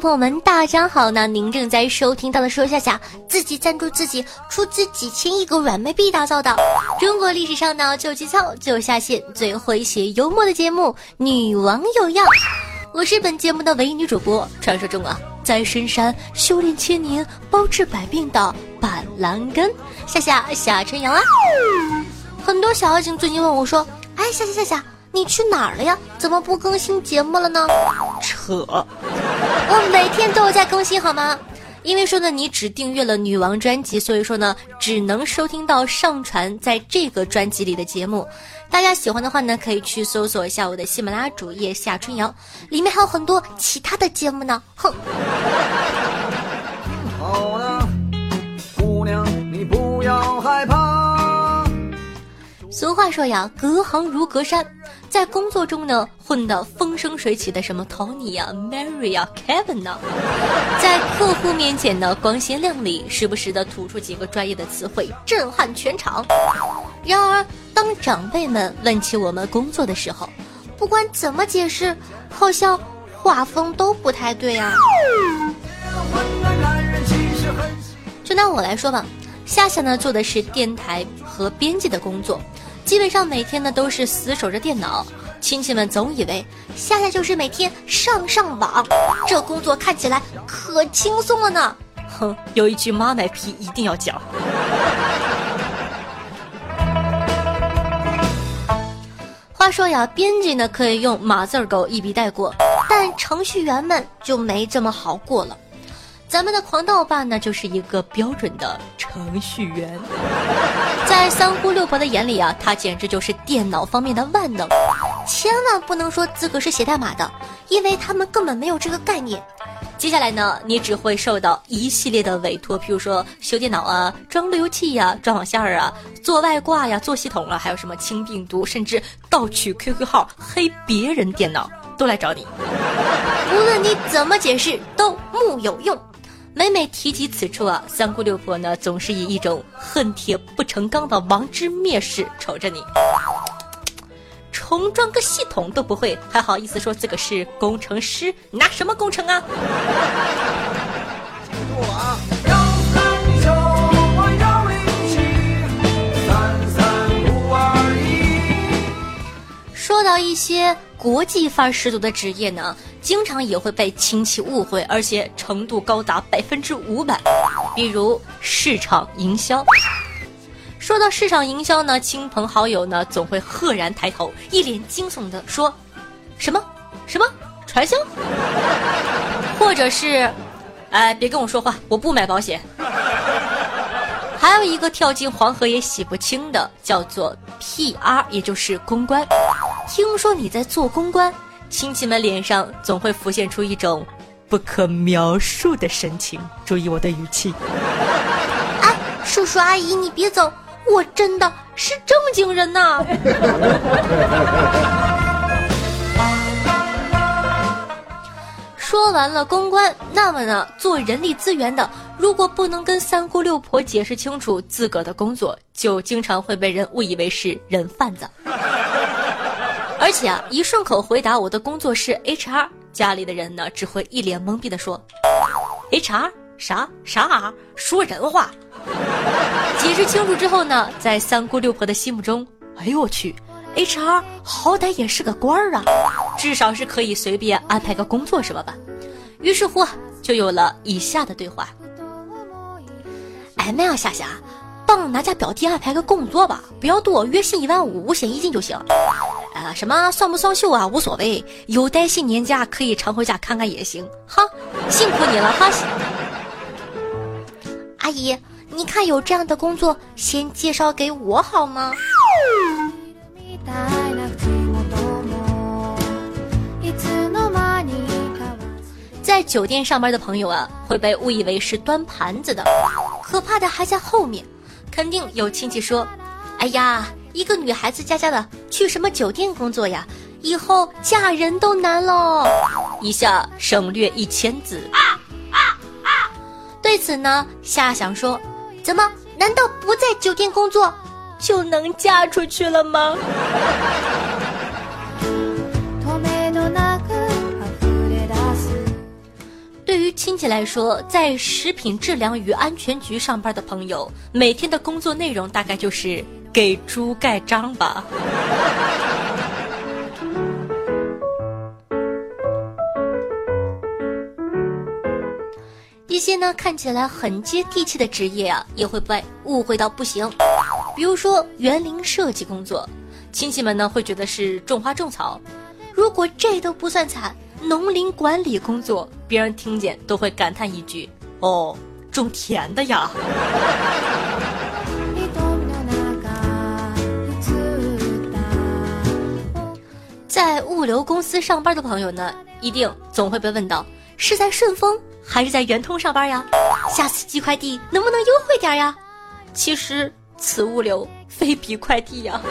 朋友们，大家好呢！您正在收听到的说夏夏自己赞助自己出资几千亿个软妹币打造的中国历史上呢最节操、最下线、最诙谐幽默的节目《女王有药》。我是本节目的唯一女主播，传说中啊在深山修炼千年、包治百病的板蓝根夏夏夏春阳啊。很多小妖精最近问我说：“哎，夏夏夏夏。”你去哪儿了呀？怎么不更新节目了呢？扯！我每天都有在更新，好吗？因为说呢，你只订阅了女王专辑，所以说呢，只能收听到上传在这个专辑里的节目。大家喜欢的话呢，可以去搜索一下我的喜马拉雅主页夏春瑶，里面还有很多其他的节目呢。哼。好，姑娘，你不要害怕。俗话说呀，隔行如隔山。在工作中呢，混得风生水起的什么 Tony 呀、Mary 呀、Kevin 呢，在客户面前呢光鲜亮丽，时不时的吐出几个专业的词汇，震撼全场。然而，当长辈们问起我们工作的时候，不管怎么解释，好像画风都不太对啊。就拿我来说吧，夏夏呢做的是电台和编辑的工作。基本上每天呢都是死守着电脑，亲戚们总以为夏夏就是每天上上网，这工作看起来可轻松了呢。哼，有一句妈卖批一定要讲。话说呀，编辑呢可以用马字狗一笔带过，但程序员们就没这么好过了。咱们的狂盗爸呢，就是一个标准的程序员，在三姑六婆的眼里啊，他简直就是电脑方面的万能。千万不能说自个是写代码的，因为他们根本没有这个概念。接下来呢，你只会受到一系列的委托，譬如说修电脑啊、装路由器呀、装网线儿啊、做外挂呀、做系统啊，还有什么清病毒，甚至盗取 QQ 号、黑别人电脑，都来找你。无论你怎么解释，都木有用。每每提及此处啊，三姑六婆呢总是以一种恨铁不成钢的王之蔑视瞅着你。重装个系统都不会，还好意思说自个是工程师？拿什么工程啊？说到一些国际范儿十足的职业呢。经常也会被亲戚误会，而且程度高达百分之五百。比如市场营销，说到市场营销呢，亲朋好友呢总会赫然抬头，一脸惊悚的说：“什么什么传销？” 或者是：“哎，别跟我说话，我不买保险。”还有一个跳进黄河也洗不清的，叫做 PR，也就是公关。听说你在做公关？亲戚们脸上总会浮现出一种不可描述的神情，注意我的语气。哎，叔叔阿姨，你别走，我真的是正经人呐。说完了公关，那么呢，做人力资源的，如果不能跟三姑六婆解释清楚自个的工作，就经常会被人误以为是人贩子。而且啊，一顺口回答我的工作是 HR，家里的人呢只会一脸懵逼的说，HR 啥啥，说人话。解释清楚之后呢，在三姑六婆的心目中，哎呦我去，HR 好歹也是个官儿啊，至少是可以随便安排个工作什么吧？于是乎就有了以下的对话。哎，那样夏夏。帮咱家表弟安排个工作吧，不要多，月薪一万五，五险一金就行。啊，什么算不算休啊，无所谓，有带薪年假可以常回家看看也行。哈，辛苦你了哈。阿姨，你看有这样的工作，先介绍给我好吗？在酒店上班的朋友啊，会被误以为是端盘子的，可怕的还在后面。肯定有亲戚说：“哎呀，一个女孩子家家的去什么酒店工作呀？以后嫁人都难喽。”一下省略一千字。啊啊啊对此呢，夏想说：“怎么？难道不在酒店工作？就能嫁出去了吗？对于亲戚来说，在食品质量与安全局上班的朋友，每天的工作内容大概就是给猪盖章吧。一些呢看起来很接地气的职业啊，也会被误会到不行。比如说园林设计工作，亲戚们呢会觉得是种花种草。如果这都不算惨，农林管理工作，别人听见都会感叹一句：“哦，种田的呀。”在物流公司上班的朋友呢，一定总会被问到：是在顺丰还是在圆通上班呀？下次寄快递能不能优惠点呀？其实此物流非彼快递呀。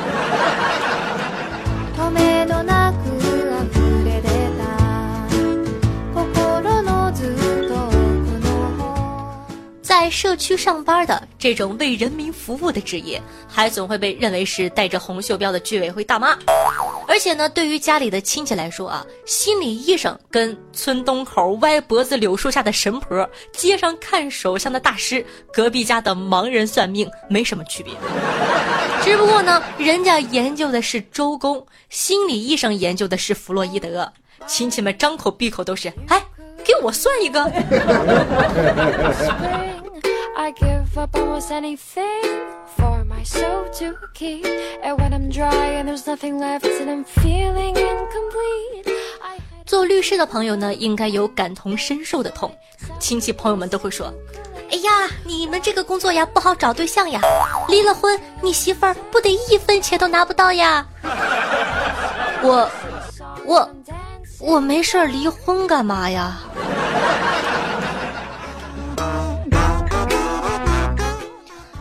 在社区上班的这种为人民服务的职业，还总会被认为是带着红袖标的居委会大妈。而且呢，对于家里的亲戚来说啊，心理医生跟村东口歪脖子柳树下的神婆、街上看手相的大师、隔壁家的盲人算命没什么区别。只不过呢，人家研究的是周公，心理医生研究的是弗洛伊德。亲戚们张口闭口都是：“哎，给我算一个。” I give up almost anything for my soul to keep. And when I'm dry and there's nothing left and I'm feeling incomplete. 做律师的朋友呢，应该有感同身受的痛。亲戚朋友们都会说：“哎呀，你们这个工作呀，不好找对象呀。离了婚，你媳妇儿不得一分钱都拿不到呀。”我，我，我我没事儿离婚干嘛呀？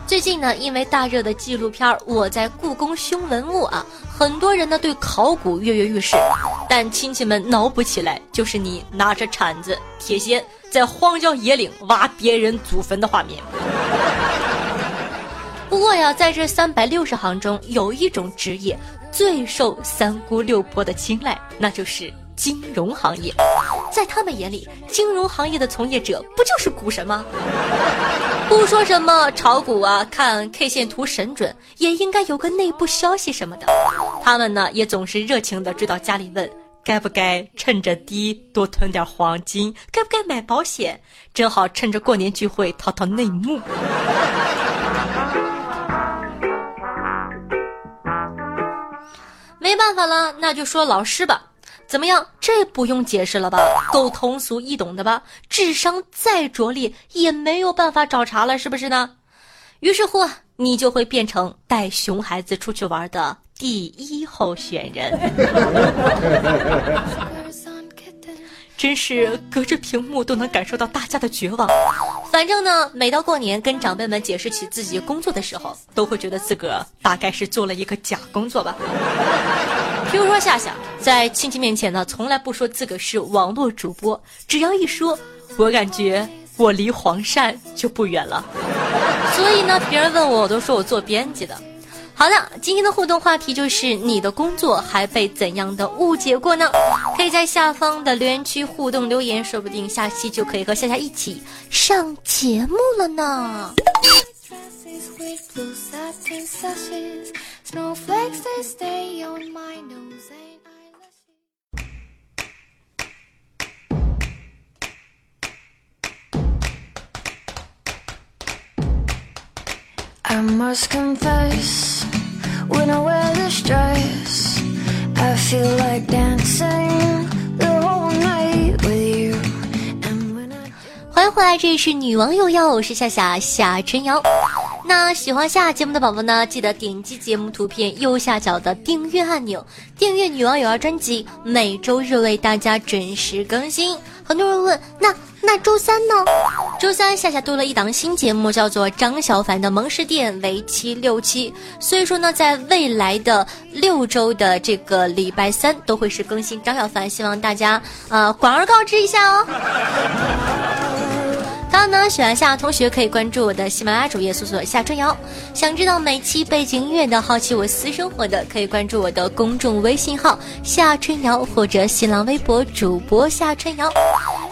最近呢，因为大热的纪录片《我在故宫凶文物》啊，很多人呢对考古跃跃欲试，但亲戚们脑补起来就是你拿着铲子、铁锨在荒郊野岭挖别人祖坟的画面。不过呀，在这三百六十行中，有一种职业最受三姑六婆的青睐，那就是金融行业。在他们眼里，金融行业的从业者不就是股神吗？不说什么炒股啊，看 K 线图神准，也应该有个内部消息什么的。他们呢，也总是热情的追到家里问，该不该趁着低多囤点黄金，该不该买保险，正好趁着过年聚会套套内幕。没办法了，那就说老师吧。怎么样？这不用解释了吧？够通俗易懂的吧？智商再拙劣也没有办法找茬了，是不是呢？于是乎，你就会变成带熊孩子出去玩的第一候选人。真是隔着屏幕都能感受到大家的绝望。反正呢，每到过年跟长辈们解释起自己工作的时候，都会觉得自个儿大概是做了一个假工作吧。比如说夏夏，在亲戚面前呢，从来不说自个是网络主播，只要一说，我感觉我离黄鳝就不远了。所以呢，别人问我，我都说我做编辑的。好的，今天的互动话题就是你的工作还被怎样的误解过呢？可以在下方的留言区互动留言，说不定下期就可以和夏夏一起上节目了呢。I must confess, when I wear this dress, I feel like dancing the whole night with you. 欢迎回来，这里是女王又要，我是夏夏夏春瑶。那喜欢夏节目的宝宝呢，记得点击节目图片右下角的订阅按钮，订阅女王有要专辑，每周日为大家准时更新。很多人问，那。那周三呢？周三夏夏多了一档新节目，叫做张小凡的萌食店，为期六期。所以说呢，在未来的六周的这个礼拜三都会是更新张小凡，希望大家呃广而告之一下哦。当然呢，喜欢夏同学可以关注我的喜马拉雅主页，搜索夏春瑶。想知道每期背景音乐的，好奇我私生活的，可以关注我的公众微信号夏春瑶或者新浪微博主播夏春瑶。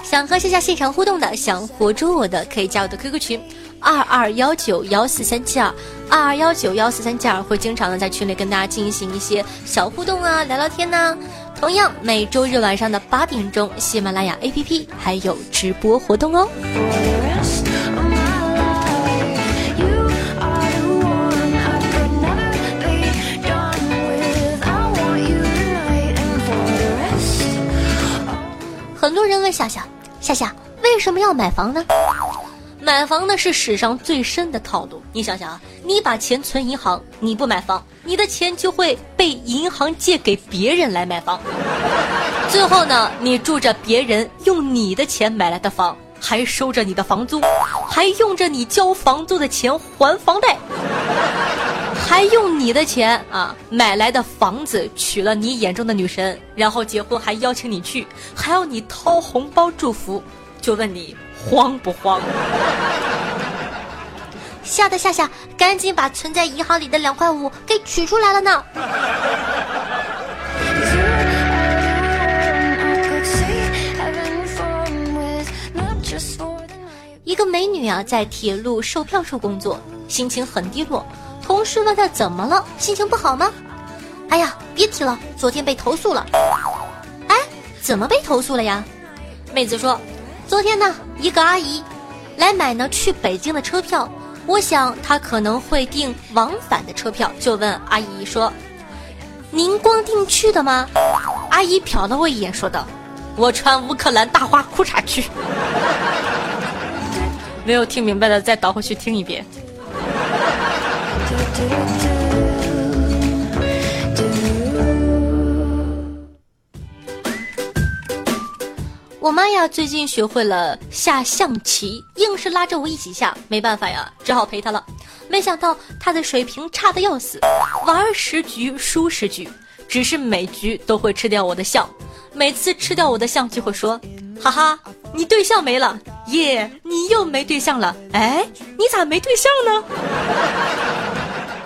想和夏夏现场互动的，想活捉我的，可以加我的 QQ 群二二幺九幺四三七二二二幺九幺四三七二，会经常的在群里跟大家进行一些小互动啊，聊聊天呐。同样，每周日晚上的八点钟，喜马拉雅 APP 还有直播活动哦。很多人问夏夏，夏夏为什么要买房呢？买房呢是史上最深的套路。你想想啊，你把钱存银行，你不买房，你的钱就会被银行借给别人来买房。最后呢，你住着别人用你的钱买来的房，还收着你的房租，还用着你交房租的钱还房贷，还用你的钱啊买来的房子娶了你眼中的女神，然后结婚还邀请你去，还要你掏红包祝福，就问你。慌不慌？吓得夏夏赶紧把存在银行里的两块五给取出来了呢。一个美女啊，在铁路售票处工作，心情很低落。同事问她怎么了，心情不好吗？哎呀，别提了，昨天被投诉了。哎，怎么被投诉了呀？妹子说。昨天呢，一个阿姨来买呢去北京的车票，我想她可能会订往返的车票，就问阿姨说：“您光订去的吗？”阿姨瞟了我一眼，说道：“我穿乌克兰大花裤衩去。”没有听明白的，再倒回去听一遍。我妈呀，最近学会了下象棋，硬是拉着我一起下，没办法呀，只好陪她了。没想到她的水平差的要死，玩十局输十局，只是每局都会吃掉我的象。每次吃掉我的象，就会说：“哈哈，你对象没了，耶，你又没对象了。哎，你咋没对象呢？”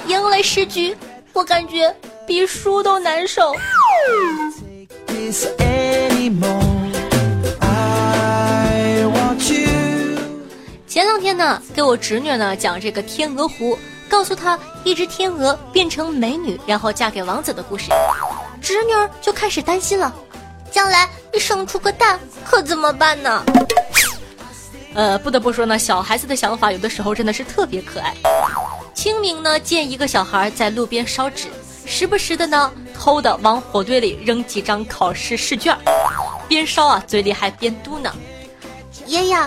赢了十局，我感觉比输都难受。前两天呢，给我侄女呢讲这个天鹅湖，告诉她一只天鹅变成美女，然后嫁给王子的故事，侄女就开始担心了，将来生出个蛋可怎么办呢？呃，不得不说呢，小孩子的想法有的时候真的是特别可爱。清明呢，见一个小孩在路边烧纸，时不时的呢偷的往火堆里扔几张考试试卷，边烧啊嘴里还边嘟囔：“爷爷。”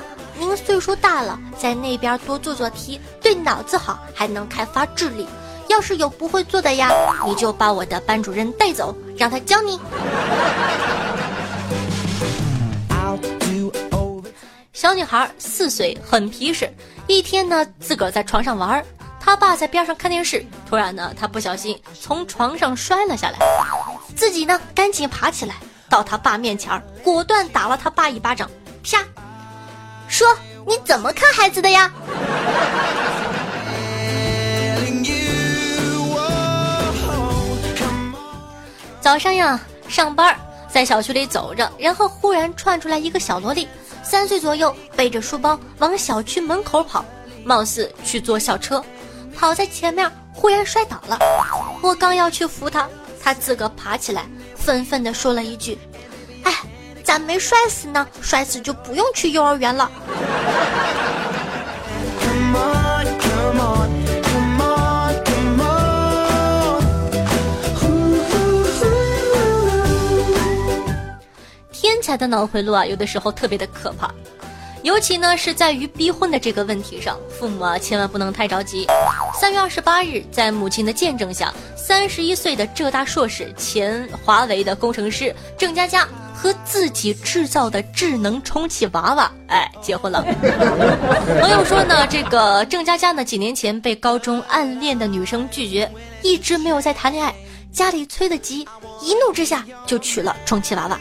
您岁数大了，在那边多做做题，对脑子好，还能开发智力。要是有不会做的呀，你就把我的班主任带走，让他教你。小女孩四岁，很皮实。一天呢，自个儿在床上玩，她爸在边上看电视。突然呢，她不小心从床上摔了下来，自己呢赶紧爬起来，到他爸面前，果断打了他爸一巴掌，啪。说你怎么看孩子的呀？早上呀，上班在小区里走着，然后忽然窜出来一个小萝莉，三岁左右，背着书包往小区门口跑，貌似去坐校车，跑在前面忽然摔倒了。我刚要去扶她，她自个爬起来，愤愤地说了一句：“。”咋没摔死呢？摔死就不用去幼儿园了。天才的脑回路啊，有的时候特别的可怕，尤其呢是在于逼婚的这个问题上，父母啊千万不能太着急。三月二十八日，在母亲的见证下，三十一岁的浙大硕士、前华为的工程师郑佳佳。和自己制造的智能充气娃娃，哎，结婚了。朋友说呢，这个郑佳佳呢，几年前被高中暗恋的女生拒绝，一直没有再谈恋爱，家里催得急，一怒之下就娶了充气娃娃。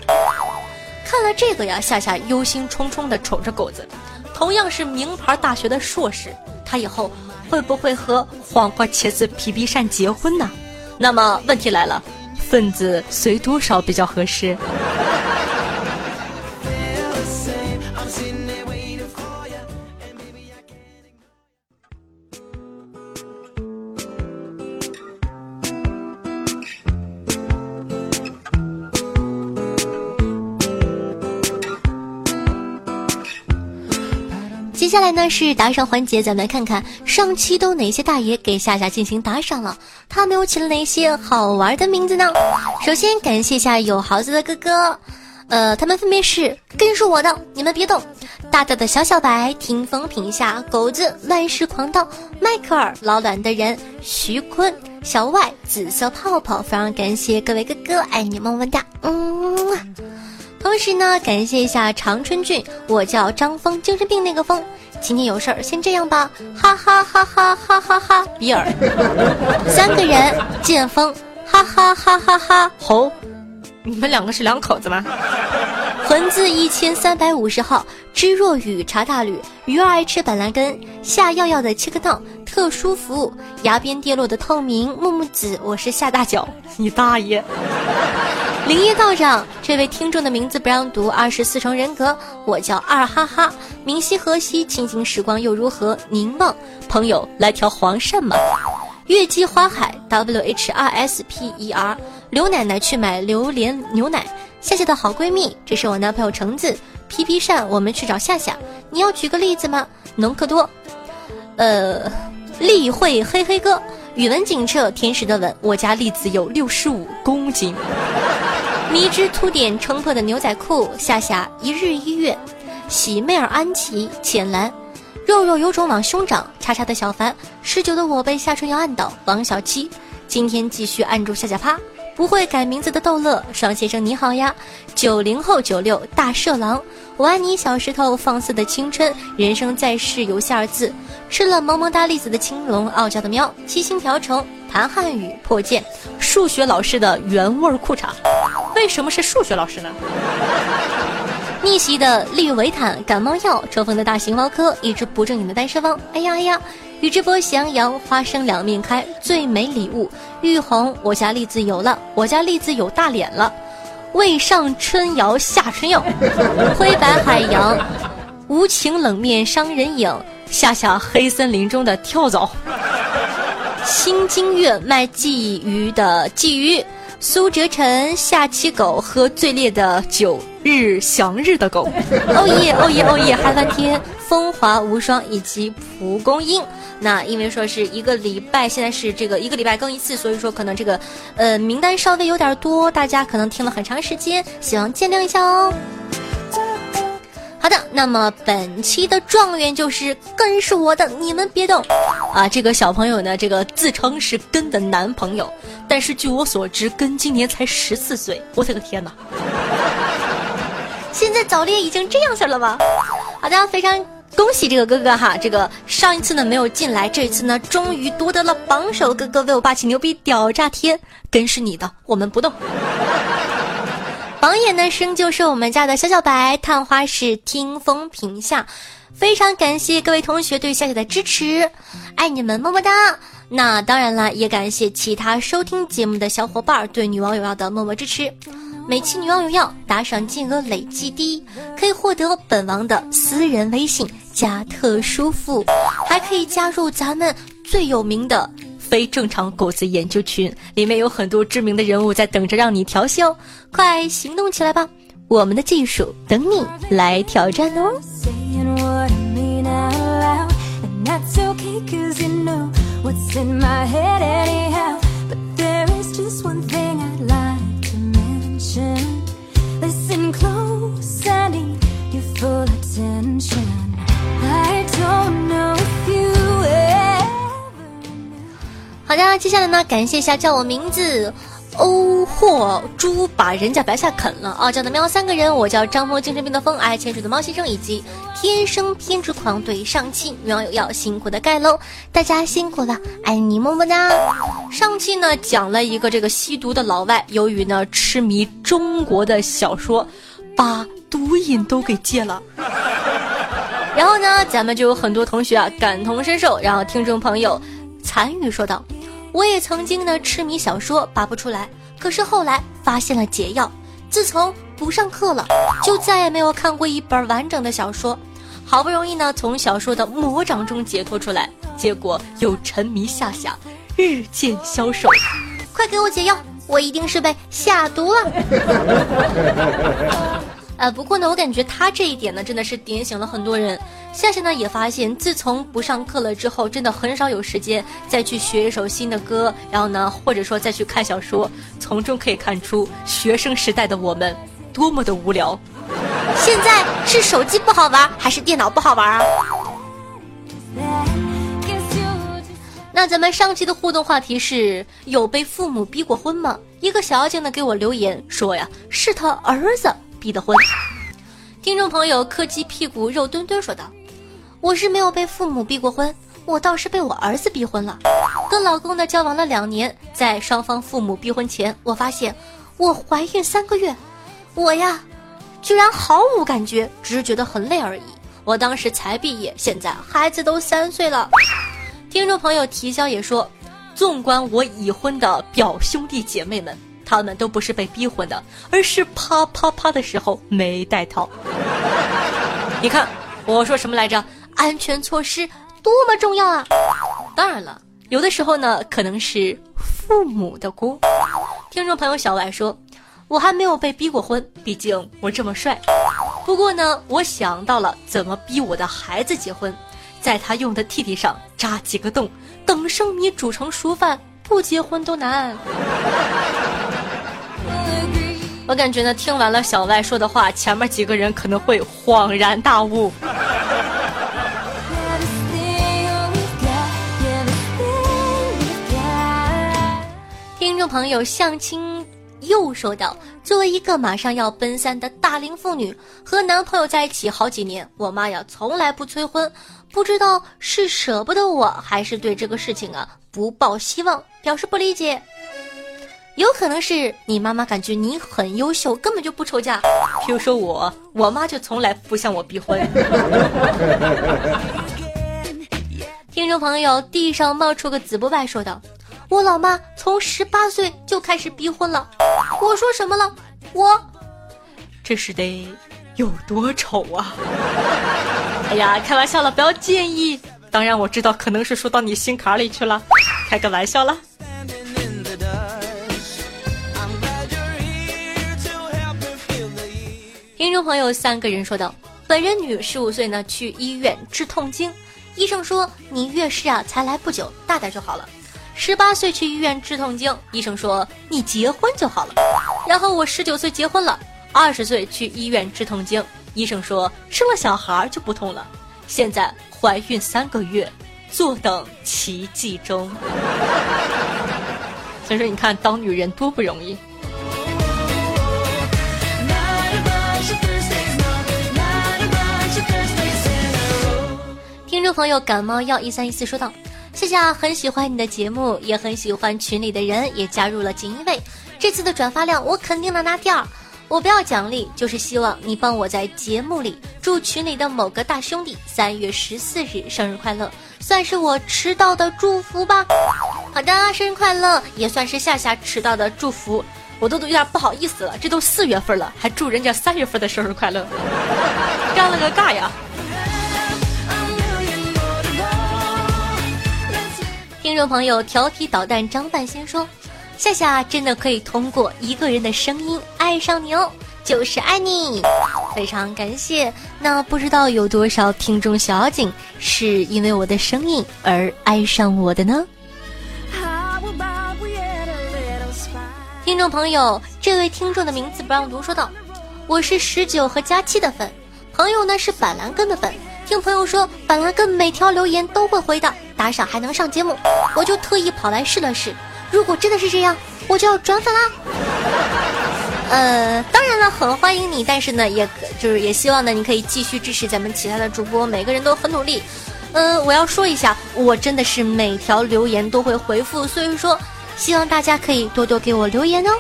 看了这个呀，夏夏忧心忡忡地瞅着狗子。同样是名牌大学的硕士，他以后会不会和黄瓜茄子皮皮扇结婚呢？那么问题来了，分子随多少比较合适？接下来呢是打赏环节，咱们来看看上期都哪些大爷给夏夏进行打赏了，他们又起了哪些好玩的名字呢？首先感谢一下有豪子的哥哥，呃，他们分别是更是我的，你们别动，大大的小小白，听风品下，狗子，乱世狂盗，迈克尔，老卵的人，徐坤，小外，紫色泡泡，非常感谢各位哥哥，爱你么么哒，嗯。同时呢，感谢一下长春郡，我叫张峰，精神病那个峰。今天有事儿，先这样吧，哈哈哈哈哈哈哈！比尔，三个人，剑锋，哈哈哈哈哈！猴，你们两个是两口子吗？魂字一千三百五十号，知若雨，茶大吕，鱼儿爱吃板蓝根，夏耀耀的切克闹，特殊服务，崖边跌落的透明木木子，我是夏大脚，你大爷！灵异道长，这位听众的名字不让读。二十四重人格，我叫二哈哈。明夕何夕，清静时光又如何？凝望朋友来条黄鳝吗？月季花海，W H R S P E R。刘奶奶去买榴莲牛奶。夏夏的好闺蜜，这是我男朋友橙子。皮皮扇，我们去找夏夏。你要举个例子吗？农克多。呃，例会嘿嘿哥。语文警澈，天使的吻。我家栗子有六十五公斤。迷之凸点撑破的牛仔裤，夏夏一日一月，喜妹儿安琪浅蓝，肉肉有种往胸长，叉叉的小凡，十九的我被夏春瑶按倒，王小七，今天继续按住夏夏趴，不会改名字的逗乐，双先生你好呀，九零后九六大色狼，我爱你小石头放肆的青春，人生在世游戏二字，吃了萌萌哒栗子的青龙，傲娇的喵，七星瓢虫。谈汉语破剑，数学老师的原味裤衩，为什么是数学老师呢？逆袭的利维坦感冒药，抽风的大型猫科，一只不正经的单身汪。哎呀哎呀，宇智波喜羊羊，花生两面开，最美礼物。玉红，我家栗子有了，我家栗子有大脸了。未上春瑶下春药，灰白海洋，无情冷面伤人影。下下黑森林中的跳蚤。新金月卖鲫鱼的鲫鱼，苏哲晨下期狗喝最烈的酒，日祥日的狗，哦耶哦耶哦耶嗨翻天，风华无双以及蒲公英。那因为说是一个礼拜，现在是这个一个礼拜更一次，所以说可能这个呃名单稍微有点多，大家可能听了很长时间，希望见谅一下哦。好的，那么本期的状元就是根是我的，你们别动啊！这个小朋友呢，这个自称是根的男朋友，但是据我所知，根今年才十四岁。我的个天哪！现在早恋已经这样式了吗？好的，非常恭喜这个哥哥哈！这个上一次呢没有进来，这一次呢终于夺得了榜首，哥哥为我霸气牛逼屌炸天！根是你的，我们不动。榜眼呢，生就是我们家的小小白，探花是听风评下，非常感谢各位同学对夏夏的支持，爱你们么么哒。那当然了，也感谢其他收听节目的小伙伴对女王有药的默默支持。每期女王有药打赏金额累计第一，可以获得本王的私人微信加特殊服务，还可以加入咱们最有名的。非正常狗子研究群里面有很多知名的人物在等着让你调戏哦，快行动起来吧！我们的技术等你来挑战哦。好的，接下来呢，感谢一下叫我名字欧货猪把人家白菜啃了啊！叫的喵三个人，我叫张峰精神病的风，爱潜水的猫先生，以及天生偏执狂对上期女网友要辛苦的盖楼，大家辛苦了，爱你么么哒！上期呢讲了一个这个吸毒的老外，由于呢痴迷中国的小说，把毒瘾都给戒了。然后呢，咱们就有很多同学啊感同身受。然后听众朋友残余说道：“我也曾经呢痴迷小说，拔不出来，可是后来发现了解药。自从不上课了，就再也没有看过一本完整的小说。好不容易呢从小说的魔掌中解脱出来，结果又沉迷下下，日渐消瘦。快给我解药！我一定是被下毒了。”呃，不过呢，我感觉他这一点呢，真的是点醒了很多人。夏夏呢也发现，自从不上课了之后，真的很少有时间再去学一首新的歌，然后呢，或者说再去看小说。从中可以看出，学生时代的我们多么的无聊。现在是手机不好玩，还是电脑不好玩啊？那咱们上期的互动话题是有被父母逼过婚吗？一个小妖精呢给我留言说呀，是他儿子。逼的婚，听众朋友柯基屁股肉墩墩说道：“我是没有被父母逼过婚，我倒是被我儿子逼婚了。跟老公呢交往了两年，在双方父母逼婚前，我发现我怀孕三个月，我呀，居然毫无感觉，只是觉得很累而已。我当时才毕业，现在孩子都三岁了。”听众朋友提交也说：“纵观我已婚的表兄弟姐妹们。”他们都不是被逼婚的，而是啪啪啪的时候没带套。你看我说什么来着？安全措施多么重要啊！当然了，有的时候呢，可能是父母的锅。听众朋友小歪说：“我还没有被逼过婚，毕竟我这么帅。不过呢，我想到了怎么逼我的孩子结婚，在他用的弟弟上扎几个洞，等生米煮成熟饭，不结婚都难。”我感觉呢，听完了小外说的话，前面几个人可能会恍然大悟。听众朋友向清又说道：“作为一个马上要奔三的大龄妇女，和男朋友在一起好几年，我妈呀从来不催婚，不知道是舍不得我，还是对这个事情啊不抱希望，表示不理解。”有可能是你妈妈感觉你很优秀，根本就不愁嫁。比如说我，我妈就从来不向我逼婚。听众朋友，地上冒出个紫不败说道：“我老妈从十八岁就开始逼婚了。”我说什么了？我这是得有多丑啊？哎呀，开玩笑了，不要介意。当然我知道，可能是说到你心坎里去了，开个玩笑啦。听众朋友，三个人说道：“本人女，十五岁呢，去医院治痛经，医生说你月事啊才来不久，大点就好了。十八岁去医院治痛经，医生说你结婚就好了。然后我十九岁结婚了，二十岁去医院治痛经，医生说生了小孩就不痛了。现在怀孕三个月，坐等奇迹中。所以说，你看当女人多不容易。”朋友，感冒药一三一四说道：“夏夏很喜欢你的节目，也很喜欢群里的人，也加入了锦衣卫。这次的转发量，我肯定能拿第二。我不要奖励，就是希望你帮我在节目里祝群里的某个大兄弟三月十四日生日快乐，算是我迟到的祝福吧。好的，生日快乐，也算是夏夏迟到的祝福。我都都有点不好意思了，这都四月份了，还祝人家三月份的生日快乐，尴了个尬呀。”听众朋友，调皮捣蛋张半仙说：“夏夏真的可以通过一个人的声音爱上你哦，就是爱你，非常感谢。那不知道有多少听众小景是因为我的声音而爱上我的呢？”听众朋友，这位听众的名字不让读，说道：“我是十九和佳期的粉，朋友呢是板蓝根的粉。”听朋友说，板蓝根每条留言都会回的，打赏还能上节目，我就特意跑来试了试。如果真的是这样，我就要转粉啦。呃，当然了，很欢迎你，但是呢，也就是也希望呢，你可以继续支持咱们其他的主播，每个人都很努力。嗯，我要说一下，我真的是每条留言都会回复，所以说，希望大家可以多多给我留言哦。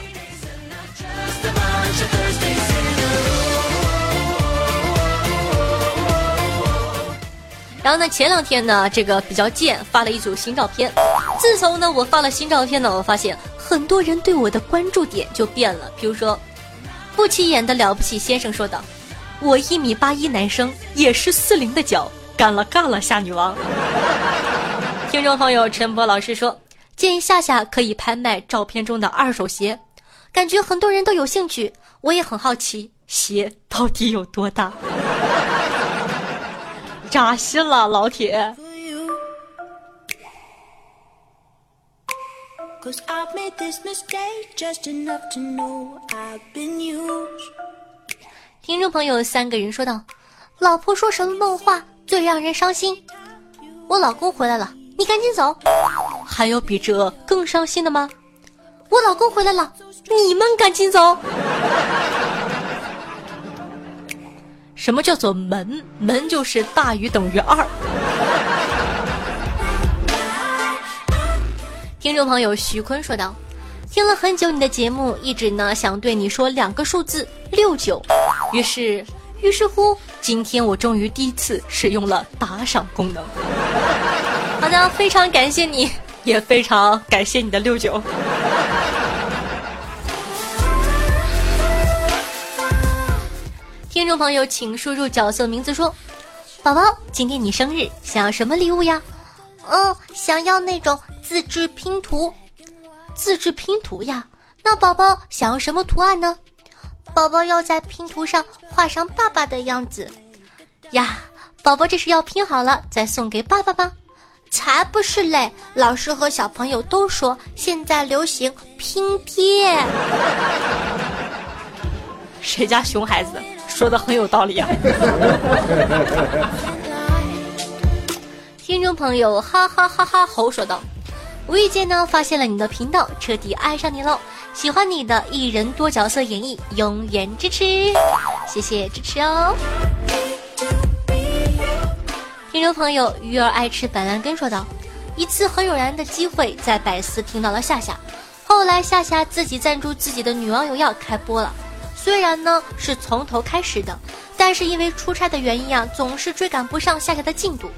然后呢，前两天呢，这个比较贱，发了一组新照片。自从呢我发了新照片呢，我发现很多人对我的关注点就变了。比如说，不起眼的了不起先生说道：“我一米八一男生，也是四零的脚，干了干了夏女王。”听众朋友陈博老师说，建议夏夏可以拍卖照片中的二手鞋，感觉很多人都有兴趣，我也很好奇，鞋到底有多大？扎心了，老铁。听众朋友，三个人说道：“老婆说什么梦话最让人伤心？我老公回来了，你赶紧走。还有比这更伤心的吗？我老公回来了，你们赶紧走。”什么叫做门？门就是大于等于二。听众朋友徐坤说道：“听了很久你的节目，一直呢想对你说两个数字六九，于是于是乎，今天我终于第一次使用了打赏功能。好的，非常感谢你，也非常感谢你的六九。”众朋友，请输入角色名字说：“宝宝，今天你生日，想要什么礼物呀？”“嗯，想要那种自制拼图。”“自制拼图呀？那宝宝想要什么图案呢？”“宝宝要在拼图上画上爸爸的样子。”“呀，宝宝这是要拼好了再送给爸爸吗？”“才不是嘞！老师和小朋友都说现在流行拼贴。”“谁家熊孩子？”说的很有道理啊！听众朋友，哈哈哈哈吼说道：“无意间呢发现了你的频道，彻底爱上你喽！喜欢你的一人多角色演绎，永远支持，谢谢支持哦！”听众朋友，鱼儿爱吃板蓝根说道：“一次很偶然的机会，在百思听到了夏夏，后来夏夏自己赞助自己的女网友要开播了。”虽然呢是从头开始的，但是因为出差的原因啊，总是追赶不上夏夏的进度。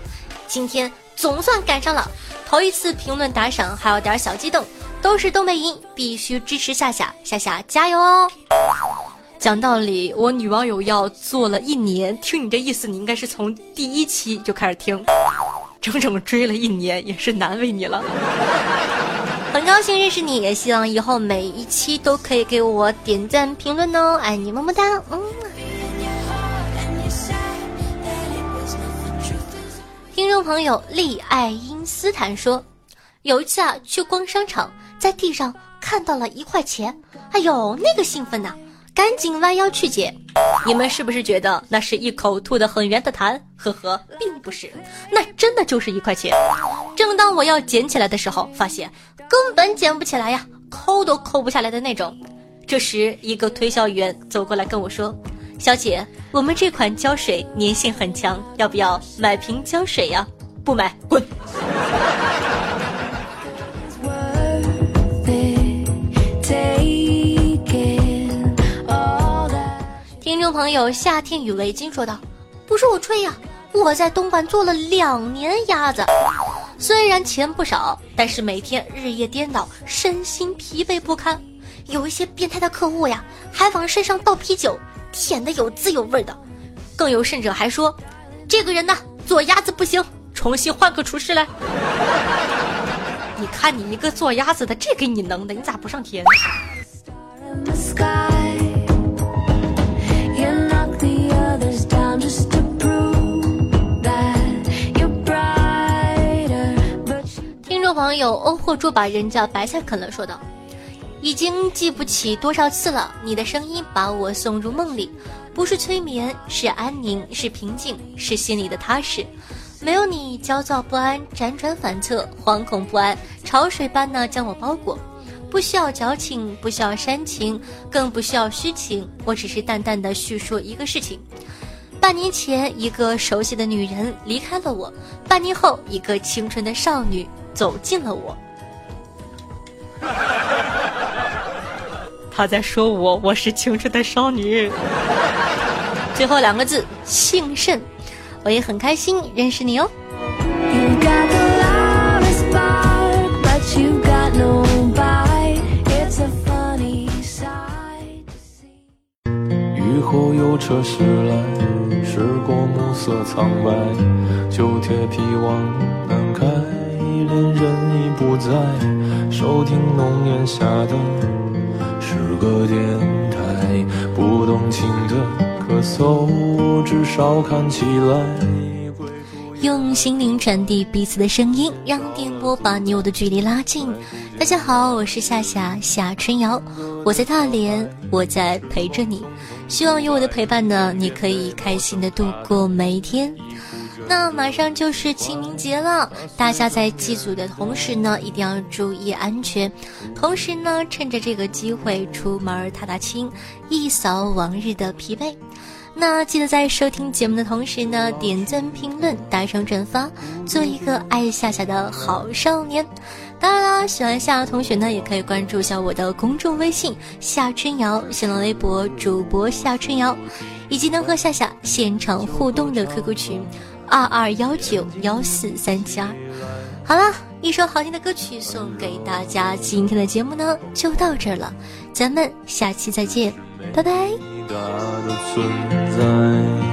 今天总算赶上了，头一次评论打赏，还有点小激动。都是东北音，必须支持夏夏，夏夏加油哦！讲道理，我女网友要做了一年，听你这意思，你应该是从第一期就开始听，整整追了一年，也是难为你了。很高兴认识你，也希望以后每一期都可以给我点赞评论哦，爱你么么哒，嗯。听众朋友利爱因斯坦说，有一次啊去逛商场，在地上看到了一块钱，哎呦那个兴奋呐，赶紧弯腰去捡。你们是不是觉得那是一口吐的很圆的痰？呵呵，并不是，那真的就是一块钱。正当我要捡起来的时候，发现。根本捡不起来呀，抠都抠不下来的那种。这时，一个推销员走过来跟我说：“小姐，我们这款胶水粘性很强，要不要买瓶胶水呀？”不买，滚！听众朋友，夏天与围巾说道：“不是我吹呀，我在东莞做了两年鸭子。”虽然钱不少，但是每天日夜颠倒，身心疲惫不堪。有一些变态的客户呀，还往身上倒啤酒，舔的有滋有味的。更有甚者还说，这个人呢做鸭子不行，重新换个厨师来。你看你一个做鸭子的，这给你能的，你咋不上天？友欧货猪把人家白菜啃了，说道：“已经记不起多少次了，你的声音把我送入梦里，不是催眠，是安宁，是平静，是心里的踏实。没有你，焦躁不安，辗转反侧，惶恐不安，潮水般呢将我包裹。不需要矫情，不需要煽情，更不需要虚情，我只是淡淡的叙述一个事情：半年前，一个熟悉的女人离开了我；半年后，一个清纯的少女。”走近了我，他在说我我是青春的少女。最后两个字姓甚，我也很开心认识你哦。雨后有车驶来，驶过暮色苍白，旧铁皮往南开，恋人已不在，收听浓烟下的诗歌电台，不动情的咳嗽，至少看起来。用心灵传递彼此的声音，让电波把你我的距离拉近。大家好，我是夏夏夏春瑶，我在大连，我在陪着你。希望有我的陪伴呢，你可以开心的度过每一天。那马上就是清明节了，大家在祭祖的同时呢，一定要注意安全。同时呢，趁着这个机会出门踏踏青，一扫往日的疲惫。那记得在收听节目的同时呢，点赞、评论、打赏、转发，做一个爱夏夏的好少年。当然啦，喜欢夏夏同学呢，也可以关注一下我的公众微信夏春瑶、新浪微博主播夏春瑶，以及能和夏夏现场互动的 QQ 群二二幺九幺四三七二。好了，一首好听的歌曲送给大家，今天的节目呢就到这儿了，咱们下期再见，拜拜。大的存在。